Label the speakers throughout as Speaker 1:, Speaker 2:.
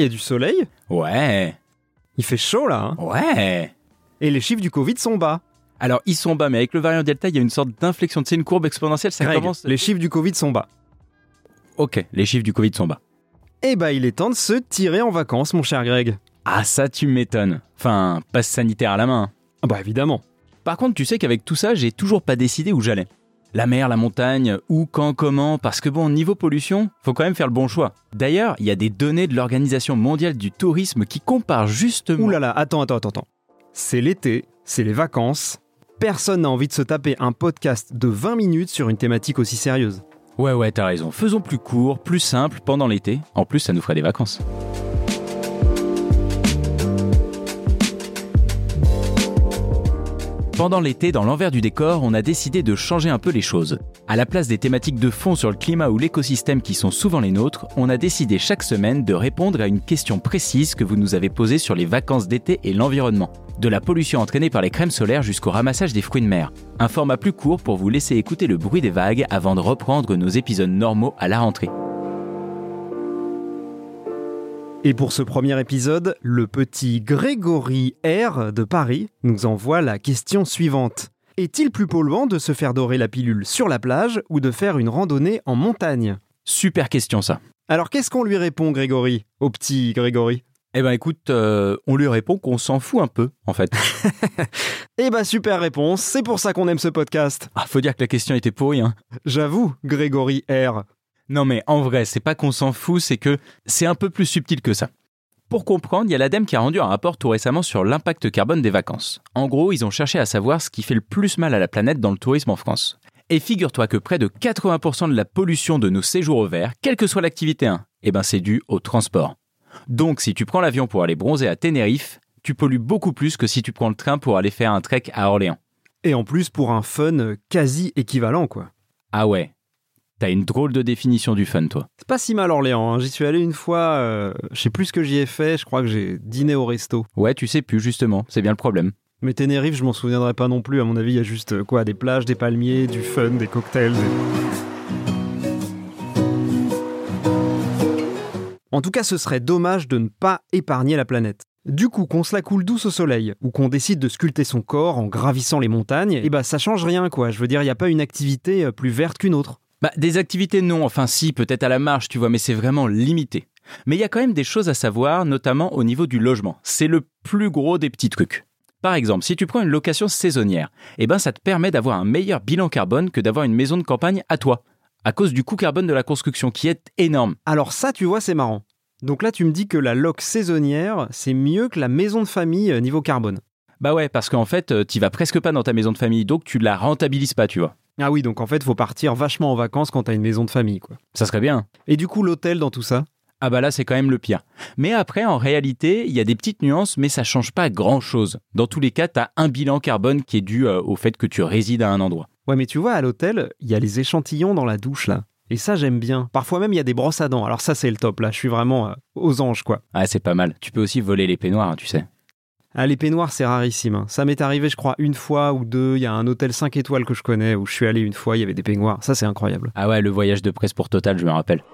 Speaker 1: Il y a du soleil
Speaker 2: Ouais,
Speaker 1: Il fait chaud là hein
Speaker 2: ouais.
Speaker 1: Et les chiffres du Covid sont bas.
Speaker 2: Alors ils sont bas, mais avec le variant Delta, il y a une sorte d'inflexion. C'est une courbe exponentielle, ça
Speaker 1: Greg,
Speaker 2: commence.
Speaker 1: les chiffres du Covid sont bas.
Speaker 2: Ok, les chiffres du Covid sont bas.
Speaker 1: Eh bah il est temps de se tirer en vacances mon cher Greg.
Speaker 2: Ah ça, tu m'étonnes. Enfin, passe sanitaire à la main.
Speaker 1: Ah bah évidemment.
Speaker 2: Par contre, tu sais qu'avec tout ça, j'ai toujours pas décidé où j'allais. La mer, la montagne, où, quand, comment, parce que bon, niveau pollution, faut quand même faire le bon choix. D'ailleurs, il y a des données de l'Organisation mondiale du tourisme qui comparent justement...
Speaker 1: Ouh là là, attends, attends, attends, attends. C'est l'été, c'est les vacances. Personne n'a envie de se taper un podcast de 20 minutes sur une thématique aussi sérieuse.
Speaker 2: Ouais, ouais, t'as raison. Faisons plus court, plus simple pendant l'été. En plus, ça nous ferait des vacances. Pendant l'été, dans l'envers du décor, on a décidé de changer un peu les choses. À la place des thématiques de fond sur le climat ou l'écosystème qui sont souvent les nôtres, on a décidé chaque semaine de répondre à une question précise que vous nous avez posée sur les vacances d'été et l'environnement. De la pollution entraînée par les crèmes solaires jusqu'au ramassage des fruits de mer. Un format plus court pour vous laisser écouter le bruit des vagues avant de reprendre nos épisodes normaux à la rentrée.
Speaker 1: Et pour ce premier épisode, le petit Grégory R de Paris nous envoie la question suivante. Est-il plus polluant de se faire dorer la pilule sur la plage ou de faire une randonnée en montagne?
Speaker 2: Super question ça.
Speaker 1: Alors qu'est-ce qu'on lui répond Grégory? Au petit Grégory?
Speaker 2: Eh ben écoute, euh, on lui répond qu'on s'en fout un peu, en fait.
Speaker 1: Eh bah super réponse, c'est pour ça qu'on aime ce podcast.
Speaker 2: Ah, faut dire que la question était pourrie, hein.
Speaker 1: J'avoue, Grégory R.
Speaker 2: Non mais en vrai, c'est pas qu'on s'en fout, c'est que c'est un peu plus subtil que ça. Pour comprendre, il y a l'ADEME qui a rendu un rapport tout récemment sur l'impact carbone des vacances. En gros, ils ont cherché à savoir ce qui fait le plus mal à la planète dans le tourisme en France. Et figure-toi que près de 80% de la pollution de nos séjours au vert, quelle que soit l'activité, hein, eh ben c'est dû au transport. Donc si tu prends l'avion pour aller bronzer à Tenerife, tu pollues beaucoup plus que si tu prends le train pour aller faire un trek à Orléans.
Speaker 1: Et en plus pour un fun quasi équivalent quoi.
Speaker 2: Ah ouais, t'as une drôle de définition du fun toi.
Speaker 1: C'est pas si mal Orléans, hein. j'y suis allé une fois, euh, je sais plus ce que j'y ai fait, je crois que j'ai dîné au resto.
Speaker 2: Ouais, tu sais plus justement, c'est bien le problème.
Speaker 1: Mais Tenerife, je m'en souviendrai pas non plus, à mon avis il y a juste euh, quoi, des plages, des palmiers, du fun, des cocktails. des- En tout cas, ce serait dommage de ne pas épargner la planète. Du coup, qu'on se la coule douce au soleil, ou qu'on décide de sculpter son corps en gravissant les montagnes, eh bah ça change rien quoi. Je veux dire, il n'y a pas une activité euh, plus verte qu'une autre.
Speaker 2: Bah, des activités non, enfin si, peut-être à la marche, tu vois, mais c'est vraiment limité. Mais il y a quand même des choses à savoir, notamment au niveau du logement. C'est le plus gros des petits trucs. Par exemple, si tu prends une location saisonnière, eh ben ça te permet d'avoir un meilleur bilan carbone que d'avoir une maison de campagne à toi, à cause du coût carbone de la construction qui est énorme.
Speaker 1: Alors ça, tu vois, c'est marrant. Donc là, tu me dis que la loc saisonnière, c'est mieux que la maison de famille euh, niveau carbone.
Speaker 2: Bah ouais, parce qu'en fait, euh, t'y vas presque pas dans ta maison de famille, donc tu la rentabilises pas, tu vois.
Speaker 1: Ah oui, donc en fait, faut partir vachement en vacances quand t'as une maison de famille, quoi.
Speaker 2: Ça serait bien.
Speaker 1: Et du coup, l'hôtel dans tout ça?
Speaker 2: Ah bah là, c'est quand même le pire. Mais après, en réalité, il y a des petites nuances, mais ça change pas grand-chose. Dans tous les cas, t'as un bilan carbone qui est dû euh, au fait que tu résides à un endroit.
Speaker 1: Ouais, mais tu vois, à l'hôtel, il y a les échantillons dans la douche, là. Et ça, j'aime bien. Parfois même, il y a des brosses à dents. Alors ça, c'est le top, là. Je suis vraiment euh, aux anges, quoi.
Speaker 2: Ah, c'est pas mal. Tu peux aussi voler les peignoirs, hein, tu sais.
Speaker 1: Ah, les peignoirs, c'est rarissime. hein. Ça m'est arrivé, je crois, une fois ou deux. Il y a un hôtel 5 étoiles que je connais où je suis allé une fois, il y avait des peignoirs. Ça, c'est incroyable.
Speaker 2: Ah ouais, le voyage de presse pour Total, je me rappelle.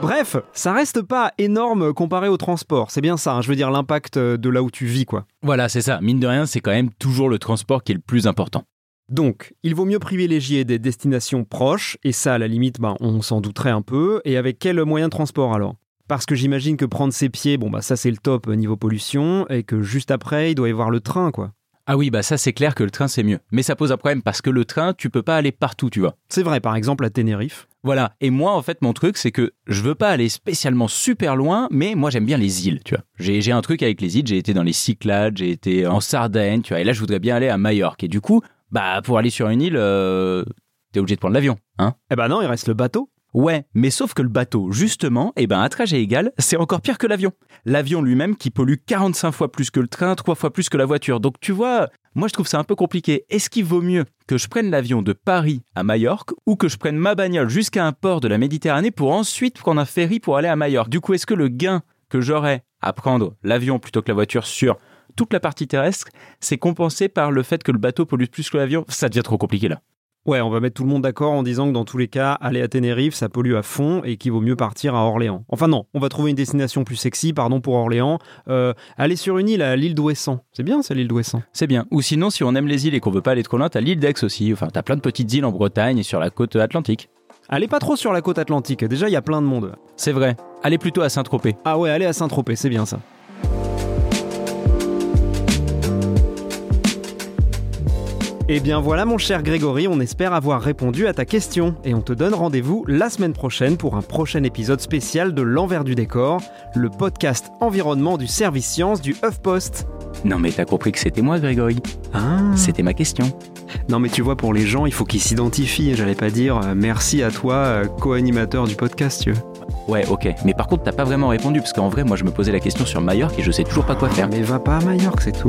Speaker 1: Bref, ça reste pas énorme comparé au transport. C'est bien ça, hein. je veux dire l'impact euh, de là où tu vis, quoi.
Speaker 2: Voilà, c'est ça. Mine de rien, c'est quand même toujours le transport qui est le plus important.
Speaker 1: Donc, il vaut mieux privilégier des destinations proches, et ça, à la limite, ben, on s'en douterait un peu. Et avec quel moyen de transport alors? Parce que j'imagine que prendre ses pieds, bon, bah ça c'est le top euh, niveau pollution, et que juste après, il doit y avoir le train, quoi.
Speaker 2: Ah oui, bah ça c'est clair que le train c'est mieux. Mais ça pose un problème parce que le train, tu peux pas aller partout, tu vois.
Speaker 1: C'est vrai, par exemple à Tenerife.
Speaker 2: Voilà. Et moi, en fait, mon truc, c'est que je veux pas aller spécialement super loin, mais moi, j'aime bien les îles, tu vois. J'ai, un truc avec les îles. J'ai été dans les Cyclades, j'ai été en Sardaigne, tu vois. Et là, je voudrais bien aller à Majorque. Et du coup, bah, pour aller sur une île, euh, t'es obligé de prendre l'avion, hein.
Speaker 1: Eh ben non, il reste le bateau.
Speaker 2: Ouais, mais sauf que le bateau, justement, eh ben, à trajet égal, c'est encore pire que l'avion. L'avion lui-même qui pollue 45 fois plus que le train, 3 fois plus que la voiture. Donc, tu vois, moi, je trouve ça un peu compliqué. Est-ce qu'il vaut mieux que je prenne l'avion de Paris à Majorque ou que je prenne ma bagnole jusqu'à un port de la Méditerranée pour ensuite prendre un ferry pour aller à Majorque? Du coup, est-ce que le gain que j'aurais à prendre l'avion plutôt que la voiture sur toute la partie terrestre, c'est compensé par le fait que le bateau pollue plus que l'avion? Ça devient trop compliqué là.
Speaker 1: Ouais, on va mettre tout le monde d'accord en disant que dans tous les cas, aller à Tenerife, ça pollue à fond et qu'il vaut mieux partir à Orléans. Enfin non, on va trouver une destination plus sexy, pardon pour Orléans. Euh, aller sur une île à l'île d'Ouessant. C'est bien ça l'île d'Ouessant.
Speaker 2: C'est bien. Ou sinon, si on aime les îles et qu'on veut pas aller trop loin, t'as l'île d'Aix aussi. Enfin, t'as plein de petites îles en Bretagne et sur la côte atlantique.
Speaker 1: Allez pas trop sur la côte atlantique, déjà il y a plein de monde.
Speaker 2: C'est vrai. Allez plutôt à Saint-Tropez.
Speaker 1: Ah ouais, allez à Saint-Tropez, c'est bien ça. Eh bien voilà mon cher Grégory, on espère avoir répondu à ta question et on te donne rendez-vous la semaine prochaine pour un prochain épisode spécial de L'envers du décor, le podcast environnement du service science du HuffPost.
Speaker 2: Non mais t'as compris que c'était moi, Grégory.
Speaker 1: Ah.
Speaker 2: C'était ma question.
Speaker 1: Non mais tu vois pour les gens, il faut qu'ils s'identifient, j'allais pas dire euh, merci à toi euh, co-animateur du podcast, tu vois.
Speaker 2: Ouais, ok. Mais par contre, t'as pas vraiment répondu parce qu'en vrai, moi, je me posais la question sur Majorque et je sais toujours pas quoi faire.
Speaker 1: Mais va pas à Majorque, c'est tout.